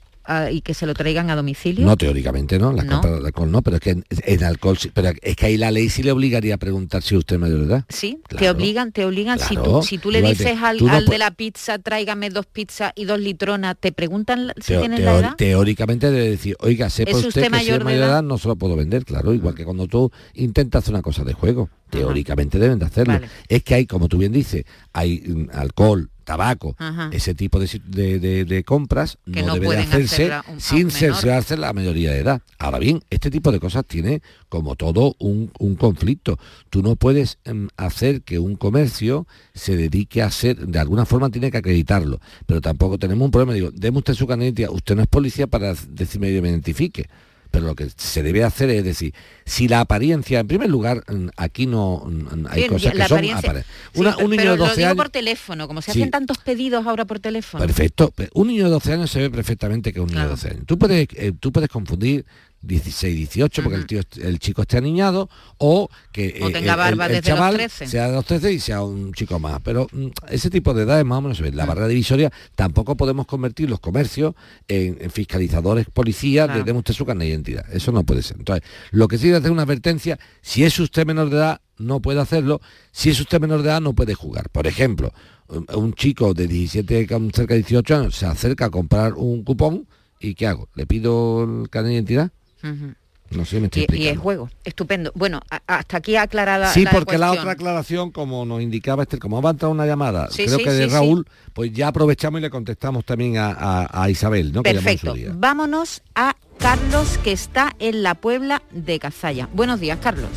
y que se lo traigan a domicilio? No, teóricamente no, las compras de alcohol no, pero es que en, alcohol pero es que ahí la ley sí le obligaría a preguntar si usted es mayor de edad. Sí, te obligan, te obligan, si tú, si tú le dices al, de la pizza, tráigame dos pizzas y dos litronas, te preguntan si tienes la edad. Teóricamente debe decir, oiga, sepa usted, que mayor si es mayor de edad? no se lo puedo vender, claro, igual que cuando tú intentas una cosa de juego, teóricamente deben de hacerlo. Es que hay, como tú bien dices, hay mm, alcohol, tabaco, ese tipo de, compras no, debe hacerse sin cerciorarse la mayoría de edad. Ahora bien, este tipo de cosas tiene como todo un, conflicto. Tú no puedes em, hacer que un comercio se dedique a hacer, de alguna forma tiene que acreditarlo, pero tampoco tenemos un problema. Digo, deme usted su caneta, usted no es policía para decirme que me identifique pero lo que se debe hacer es decir, si la apariencia, en primer lugar, mm, aquí no mm, hay cosas que son un niño de 12 años por teléfono, como se hacen tantos pedidos ahora por teléfono. Perfecto. Un niño de 12 años se ve perfectamente que es un niño de 12 años. Tú puedes, eh, tú puedes confundir 16, 18, porque el, tío, el chico esté aniñado, o que o tenga barba desde chaval los 13. sea de los 13 y sea un chico más. Pero mm, ese tipo de edades más o menos se ve. La barrera divisoria tampoco podemos convertir los comercios en, en fiscalizadores policías de deme usted su carnet de identidad. Eso no puede ser. Entonces, lo que sí hacer una advertencia, si es usted menor de edad, no puede hacerlo. Si es usted menor de edad, no puede jugar. Por ejemplo, un- un chico de 17, con cerca de 18 años, se acerca a comprar un cupón y ¿qué hago? ¿Le pido el carnet de identidad? No sé, me estoy Y, y es juego, estupendo. Bueno, a- hasta aquí aclarada Sí, la porque la otra aclaración, como nos indicaba este, como va a entrar una llamada, Sí, creo sí, que de sí. Raúl, pues ya aprovechamos y le contestamos también a, a- a Isabel, ¿no? Perfecto. Vámonos a Carlos, que está en la Puebla de Cazalla. Buenos días, Carlos.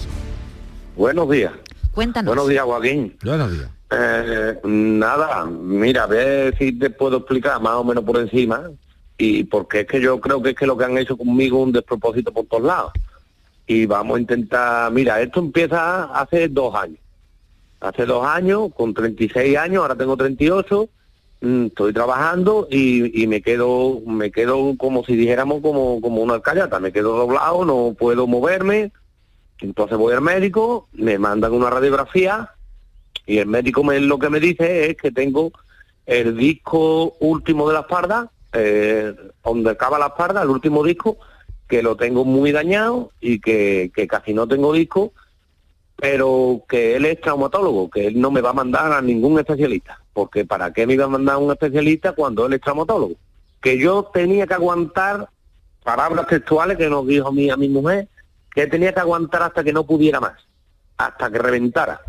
Buenos días. Cuéntanos. Buenos días, Joaquín. Buenos días. Eh, nada, mira, a ver si te puedo explicar más o menos por encima. Y porque es que yo creo que es que lo que han hecho conmigo es un despropósito por todos lados. Y vamos a intentar, mira, esto empieza hace dos años. Hace dos años, con 36 años, ahora tengo 38, mm, estoy trabajando y, me quedo me quedo como si dijéramos como, como una alcayata, me quedo doblado, no puedo moverme, entonces voy al médico, me mandan una radiografía y el médico me, lo que me dice es que tengo el disco último de la espalda, eh, donde acaba la espalda, el último disco, que lo tengo muy dañado y que, casi no tengo disco, pero que él es traumatólogo, que él no me va a mandar a ningún especialista, porque ¿para qué me iba a mandar a un especialista cuando él es traumatólogo? Que yo tenía que aguantar, palabras textuales que nos dijo a mi mujer, que tenía que aguantar hasta que no pudiera más, hasta que reventara.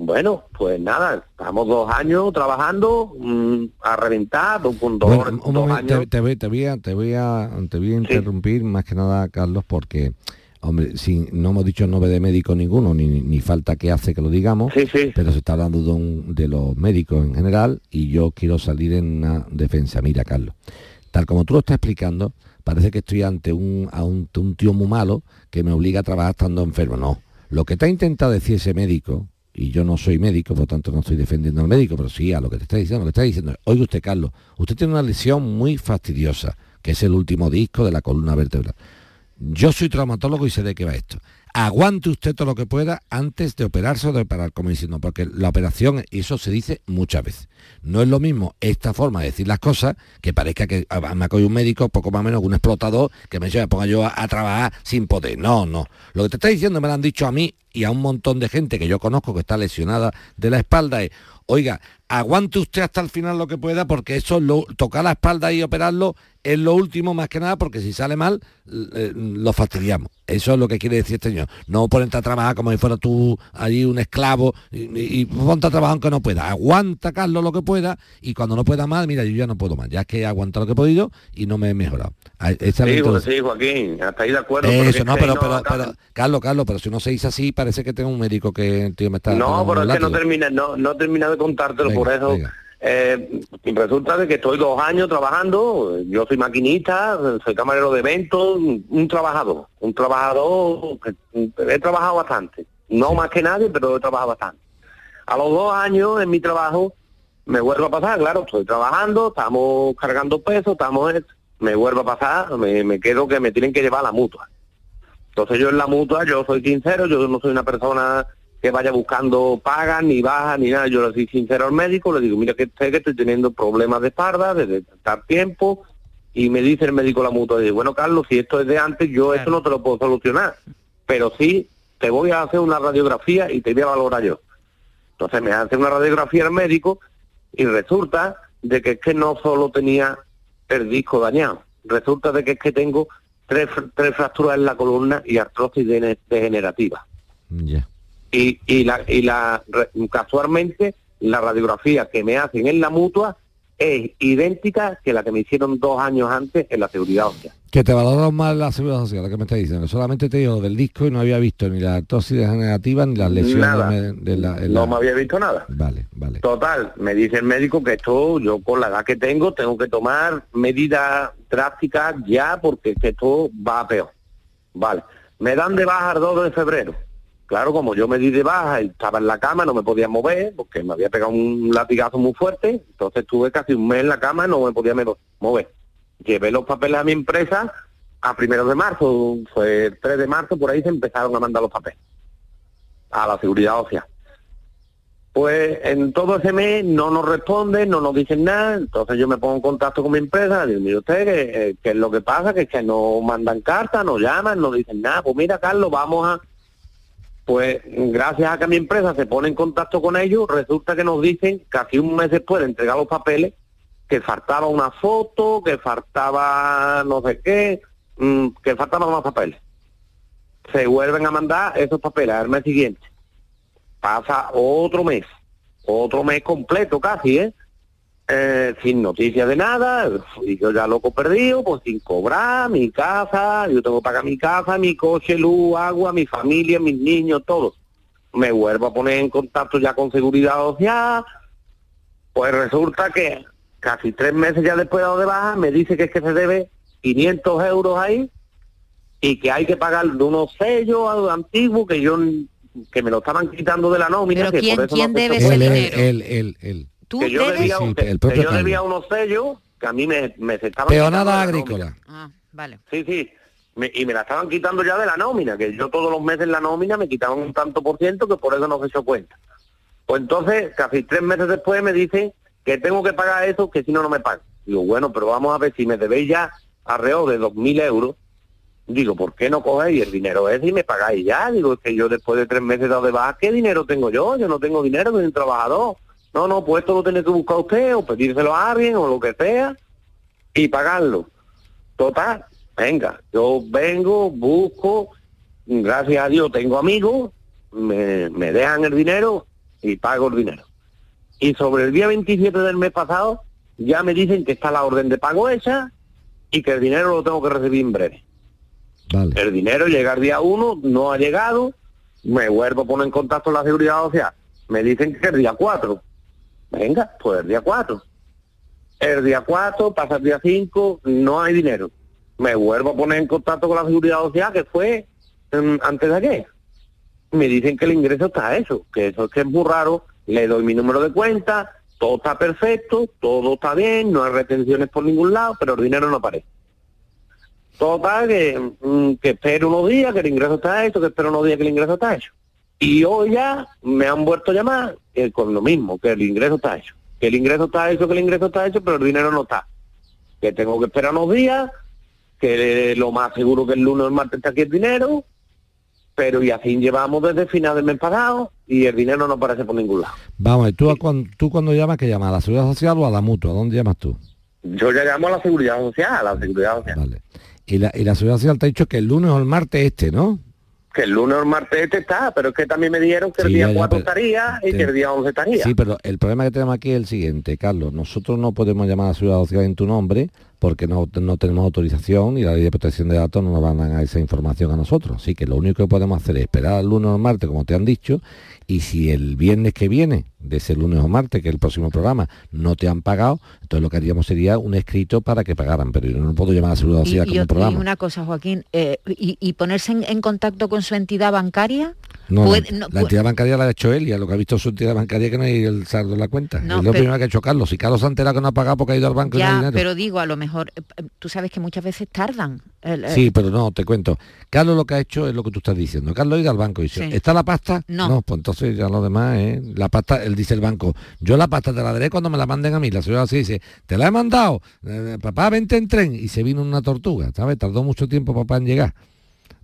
Bueno, pues nada, estamos dos años trabajando mm, a reventar, con dolor, Bueno, un dos momento, años. te, te voy, te voy a, te voy a, te voy a interrumpir más que nada, Carlos, porque, hombre, si no hemos dicho nombre de médico ninguno, ni, ni falta que hace que lo digamos, pero se está hablando de, un- de los médicos en general y yo quiero salir en una defensa. Mira, Carlos, tal como tú lo estás explicando, parece que estoy ante un, a un, un tío muy malo que me obliga a trabajar estando enfermo. No, lo que te ha intentado decir ese médico, y yo no soy médico, por tanto no estoy defendiendo al médico, pero sí a lo que te está diciendo, lo que está diciendo, oiga usted, Carlos, usted tiene una lesión muy fastidiosa, que es el último disco de la columna vertebral. Yo soy traumatólogo y sé de qué va esto. Aguante usted todo lo que pueda antes de operarse o de operar, como diciendo, porque la operación, y eso se dice muchas veces. No es lo mismo esta forma de decir las cosas que parezca que ah, me ha un médico, poco más o menos, un explotador, que me lleva, ponga yo a, a trabajar sin poder. No, no. Lo que te está diciendo me lo han dicho a mí y a un montón de gente que yo conozco que está lesionada de la espalda es, oiga, aguante usted hasta el final lo que pueda porque eso, lo, tocar la espalda y operarlo es lo último más que nada porque si sale mal eh, lo fastidiamos. Eso es lo que quiere decir este señor. No ponerte a trabajar como si fuera tú allí un esclavo y, ponte a trabajar aunque no pueda. Aguanta, Carlos, lo que pueda y cuando no pueda más, mira, yo ya no puedo más. Ya es que he aguantado lo que he podido y no me he mejorado. Esa Sí, sí, Joaquín, hasta ahí de acuerdo. Eso, es no, pero, no pero, pero, Carlos, Carlos, pero si uno se dice así, parece que tengo un médico que el tío me está... No, pero es que no termina, no, no termina de contártelo, Venga, por eso venga. Eh, resulta de que estoy dos años trabajando, yo soy maquinista, soy camarero de eventos, un trabajador, un trabajador que he trabajado bastante, no más que nadie, pero he trabajado bastante. A los dos años en mi trabajo me vuelvo a pasar, claro, estoy trabajando, estamos cargando peso, estamos, me vuelvo a pasar, me, me quedo que me tienen que llevar a la mutua. Entonces yo en la mutua, yo soy sincero, yo no soy una persona que vaya buscando pagas, ni bajas, ni nada. Yo le soy sincero al médico, le digo, mira que sé que estoy teniendo problemas de espalda desde tal tiempo, y me dice el médico la mutua, dice, bueno Carlos, si esto es de antes, yo esto no te lo puedo solucionar, pero sí te voy a hacer una radiografía y te voy a valorar yo. Entonces me hace una radiografía el médico y resulta de que es que no solo tenía el disco dañado, resulta de que es que tengo tres, tres fracturas en la columna y artrosis degenerativa. Ya. Y, y, la, y la casualmente la radiografía que me hacen en la mutua es idéntica que la que me hicieron dos años antes en la seguridad social. Que te valoran más la seguridad social, lo que me estás diciendo. Solamente te digo del disco y no había visto ni la artrosis degenerativa ni las lesiones Nada. de, de la... en No me había visto nada. Vale, vale. Total, me dice el médico que esto, yo con la edad que tengo, tengo que tomar medidas drásticas ya porque es que esto va a peor. Vale, me dan de baja el 2 de febrero. Claro, como yo me di de baja estaba en la cama, no me podía mover porque me había pegado un latigazo muy fuerte, entonces estuve casi un mes en la cama no me podía mover. Llevé los papeles a mi empresa a primeros de marzo, fue el 3 de marzo, por ahí se empezaron a mandar los papeles a la seguridad social. Pues en todo ese mes no nos responden, no nos dicen nada, entonces yo me pongo en contacto con mi empresa, digo, mire usted, ¿qué, qué es lo que pasa? Que es que no mandan cartas, no llaman, no dicen nada. Pues mira, Carlos, vamos a... Pues gracias a que mi empresa se pone en contacto con ellos, resulta que nos dicen, casi un mes después de entregar los papeles, que faltaba una foto, que faltaba no sé qué, mm, que faltaban más papeles. Se vuelven a mandar esos papeles al mes siguiente pasa otro mes, otro mes completo casi, ¿eh? Eh sin noticias de nada, y yo ya loco perdido, pues sin cobrar, mi casa, yo tengo que pagar mi casa, mi coche, luz, agua, mi familia, mis niños, todo. Me vuelvo a poner en contacto ya con seguridad social, pues resulta que casi tres meses ya después de baja me dice que es que se debe 500 euros ahí y que hay que pagar de unos sellos antiguos que yo que me lo estaban quitando de la nómina. ¿Pero que quién, debe ese dinero? Él, él, él. ¿Tú que yo debía, el propio yo debía unos sellos que a mí me, me estaban Peonada agrícola. Ah, vale. Sí, sí. y me la estaban quitando ya de la nómina, que yo todos los meses la nómina me quitaban un tanto por ciento que por eso no se dio cuenta. Pues entonces, casi tres meses después me dicen que tengo que pagar eso, que si no, no me pagan. Digo, bueno, pero vamos a ver si me debéis ya alrededor de dos mil euros, Digo, ¿por qué no cogéis el dinero ese y me pagáis ya? Digo, es que yo después de tres meses de baja, ¿qué dinero tengo yo? Yo no tengo dinero, soy un trabajador. No, no, pues esto lo tiene que buscar usted o pedírselo a alguien o lo que sea y pagarlo. Total, venga, yo vengo, busco, gracias a Dios tengo amigos, me, me dejan el dinero y pago el dinero. Y sobre el día 27 del mes pasado ya me dicen que está la orden de pago hecha y que el dinero lo tengo que recibir en breve. El dinero llega el día uno, no ha llegado, me vuelvo a poner en contacto con la seguridad social. Me dicen que el día 4. Venga, pues el día 4. El día 4, pasa el día 5, no hay dinero. Me vuelvo a poner en contacto con la seguridad social, que fue mm, antes de ayer. Me dicen que el ingreso está eso, que eso es que es muy. Le doy mi número de cuenta, todo está perfecto, todo está bien, no hay retenciones por ningún lado, pero el dinero no aparece. Total, que, mm, que espero unos días que el ingreso está hecho, que espero unos días que el ingreso está hecho. Y hoy ya me han vuelto a llamar eh, con lo mismo, que el ingreso está hecho. Que el ingreso está hecho, que el ingreso está hecho, pero el dinero no está. Que tengo que esperar unos días, que lo más seguro que el lunes o el martes está aquí el dinero, pero y así llevamos desde final del mes pasado y el dinero no aparece por ningún lado. Vamos, ¿tú, cuando, tú cuando llamas, que llamas? ¿A la Seguridad Social o a la Mutua? ¿A dónde llamas tú? Yo ya llamo a la Seguridad Social, a la Seguridad Social. Vale. Y la, y la Seguridad Social te ha dicho que el lunes o el martes este, ¿no? Que el lunes o el martes este está, pero es que también me dijeron que el día 4 estaría y que el día 11 estaría. Sí, pero el problema que tenemos aquí es el siguiente, Carlos. Nosotros no podemos llamar a Seguridad Social en tu nombre porque no, tenemos autorización y la ley de protección de datos no nos van a dar esa información a nosotros. Así que lo único que podemos hacer es esperar al lunes o el martes, como te han dicho, y si el viernes que viene, de ese lunes o martes, que es el próximo programa, no te han pagado, entonces lo que haríamos sería un escrito para que pagaran, pero yo no puedo llamar a la seguridad social como un programa. Y una cosa, Joaquín, eh, y, ponerse en, contacto con su entidad bancaria? No, la, entidad bancaria la ha hecho él y a lo que ha visto su entidad bancaria que no hay el saldo en la cuenta. es lo primero que ha hecho Carlos. Si Carlos se entera que no ha pagado porque ha ido al banco ya, y no pero digo, a lo mejor, eh, eh, tú sabes que muchas veces tardan. Sí, pero no, te cuento. Carlos lo que ha hecho es lo que tú estás diciendo. Carlos ha ido al banco y dice, ¿está la pasta? No. pues entonces ya lo demás, ¿eh? La pasta, él dice el banco, yo la pasta te la daré cuando me la manden a mí. La señora así dice, te la he mandado, papá, vente en tren. Y se vino una tortuga, ¿sabes? Tardó mucho tiempo papá en llegar.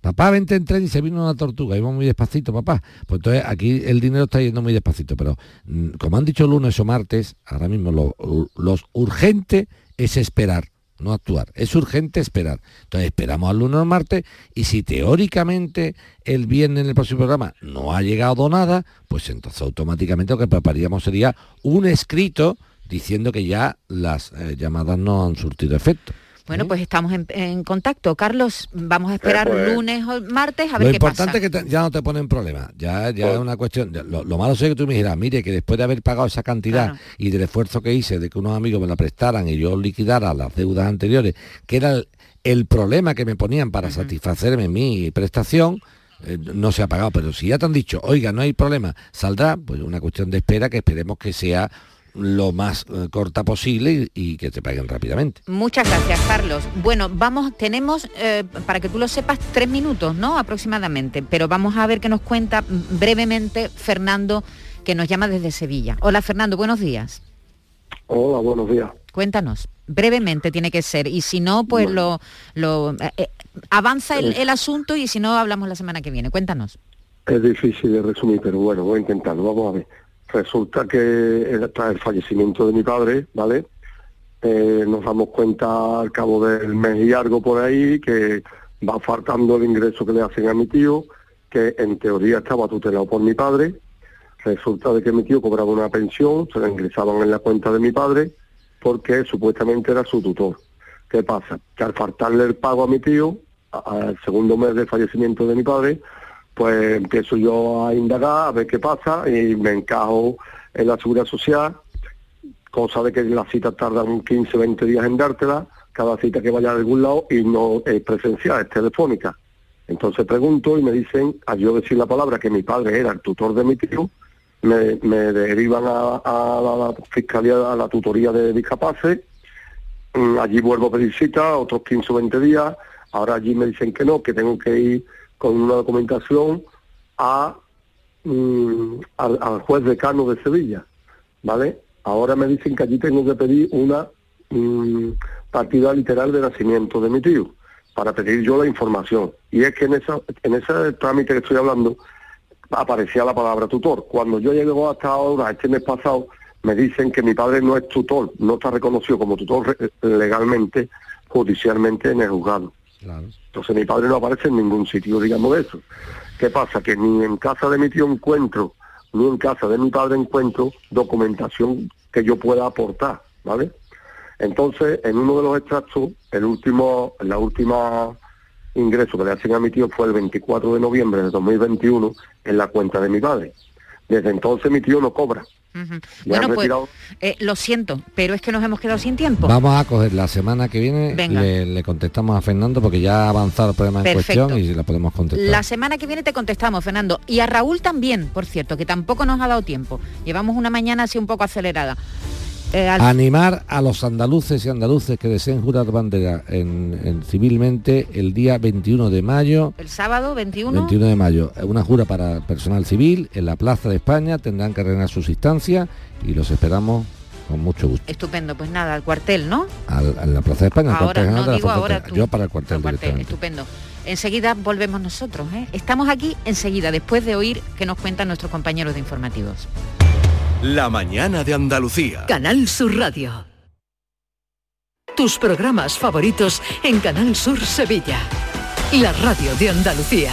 Papá, vente en tren y se vino una tortuga, íbamos muy despacito, papá. Pues entonces aquí el dinero está yendo muy despacito, pero mm, como han dicho lunes o martes, ahora mismo lo, los urgente es esperar, no actuar. Es urgente esperar. Entonces esperamos al lunes o martes y si teóricamente el viernes en el próximo programa no ha llegado nada, pues entonces automáticamente lo que prepararíamos sería un escrito diciendo que ya las eh, llamadas no han surtido efecto. Bueno, pues estamos en, contacto. Carlos, vamos a esperar pues, lunes o martes a ver qué pasa. Lo importante es que ya no te ponen problema. Ya, ya es una cuestión. Lo, malo es que tú me dijeras, mire, que después de haber pagado esa cantidad y del esfuerzo que hice de que unos amigos me la prestaran y yo liquidara las deudas anteriores, que era el, problema que me ponían para satisfacerme mi prestación, eh, no se ha pagado. Pero si ya te han dicho, oiga, no hay problema, saldrá, pues una cuestión de espera que esperemos que sea lo más eh, corta posible y, que te paguen rápidamente. Muchas gracias, Carlos. Bueno, vamos, tenemos, eh, para que tú lo sepas, tres minutos, ¿no? Aproximadamente, pero vamos a ver qué nos cuenta brevemente Fernando, que nos llama desde Sevilla. Hola, Fernando, buenos días. Hola, buenos días. Cuéntanos, brevemente tiene que ser, y si no, pues lo, lo avanza el, el asunto y si no, hablamos la semana que viene. Cuéntanos. Es difícil de resumir, pero bueno, voy a intentarlo. Vamos a ver. Resulta que tras el fallecimiento de mi padre, ¿vale? Eh, nos damos cuenta al cabo del mes y algo por ahí que va faltando el ingreso que le hacen a mi tío, que en teoría estaba tutelado por mi padre. Resulta de que mi tío cobraba una pensión, se la ingresaban en la cuenta de mi padre, porque supuestamente era su tutor. ¿Qué pasa? Que al faltarle el pago a mi tío, al segundo mes del fallecimiento de mi padre, pues empiezo yo a indagar, a ver qué pasa y me encajo en la seguridad social, cosa de que las citas tardan 15, 20 días en dártela, cada cita que vaya a algún lado y no es presencial, es telefónica. Entonces pregunto y me dicen, al yo decir la palabra que mi padre era el tutor de mi tío, me, derivan a, la fiscalía, a la tutoría de discapaces, mm, allí vuelvo a pedir cita, otros 15 o 20 días, ahora allí me dicen que no, que tengo que ir con una documentación a, mm, al, juez decano de Sevilla, ¿vale? Ahora me dicen que allí tengo que pedir una mm, partida literal de nacimiento de mi tío para pedir yo la información. Y es que en, esa, en ese trámite que estoy hablando aparecía la palabra tutor. Cuando yo llego hasta ahora, este mes pasado, me dicen que mi padre no es tutor, no está reconocido como tutor legalmente, judicialmente en el juzgado. Entonces mi padre no aparece en ningún sitio, digamos, eso. ¿Qué pasa? Que ni en casa de mi tío encuentro, ni en casa de mi padre encuentro documentación que yo pueda aportar, ¿vale? Entonces, en uno de los extractos, el último, la última ingreso que le hacen a mi tío fue el 24 de noviembre de 2021 en la cuenta de mi padre. Desde entonces mi tío no cobra. Bueno, pues eh, lo siento, pero es que nos hemos quedado sin tiempo. Vamos a coger la semana que viene, le, contestamos a Fernando porque ya ha avanzado el problema en cuestión y la podemos contestar. La semana que viene te contestamos, Fernando. Y a Raúl también, por cierto, que tampoco nos ha dado tiempo. Llevamos una mañana así un poco acelerada. Eh, Animar a los andaluces y andaluces que deseen jurar bandera en, civilmente el día 21 de mayo. El sábado 21. 21 de mayo. Una jura para personal civil en la Plaza de España. Tendrán que reinar sus instancias y los esperamos con mucho gusto. Estupendo, pues nada, al cuartel, ¿no? a la Plaza de España. Ahora, no, digo ahora Yo para el cuartel, cuartel Estupendo. Enseguida volvemos nosotros. ¿eh? Estamos aquí enseguida, después de oír que nos cuentan nuestros compañeros de informativos. La mañana de Andalucía. Canal Sur Radio. Tus programas favoritos en Canal Sur Sevilla. La radio de Andalucía.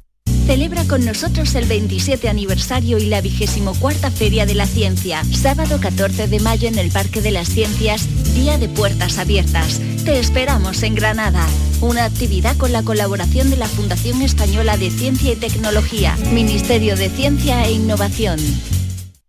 Celebra con nosotros el 27 aniversario y la 24 Feria de la Ciencia. Sábado 14 de mayo en el Parque de las Ciencias, Día de Puertas Abiertas. Te esperamos en Granada. Una actividad con la colaboración de la Fundación Española de Ciencia y Tecnología, Ministerio de Ciencia e Innovación.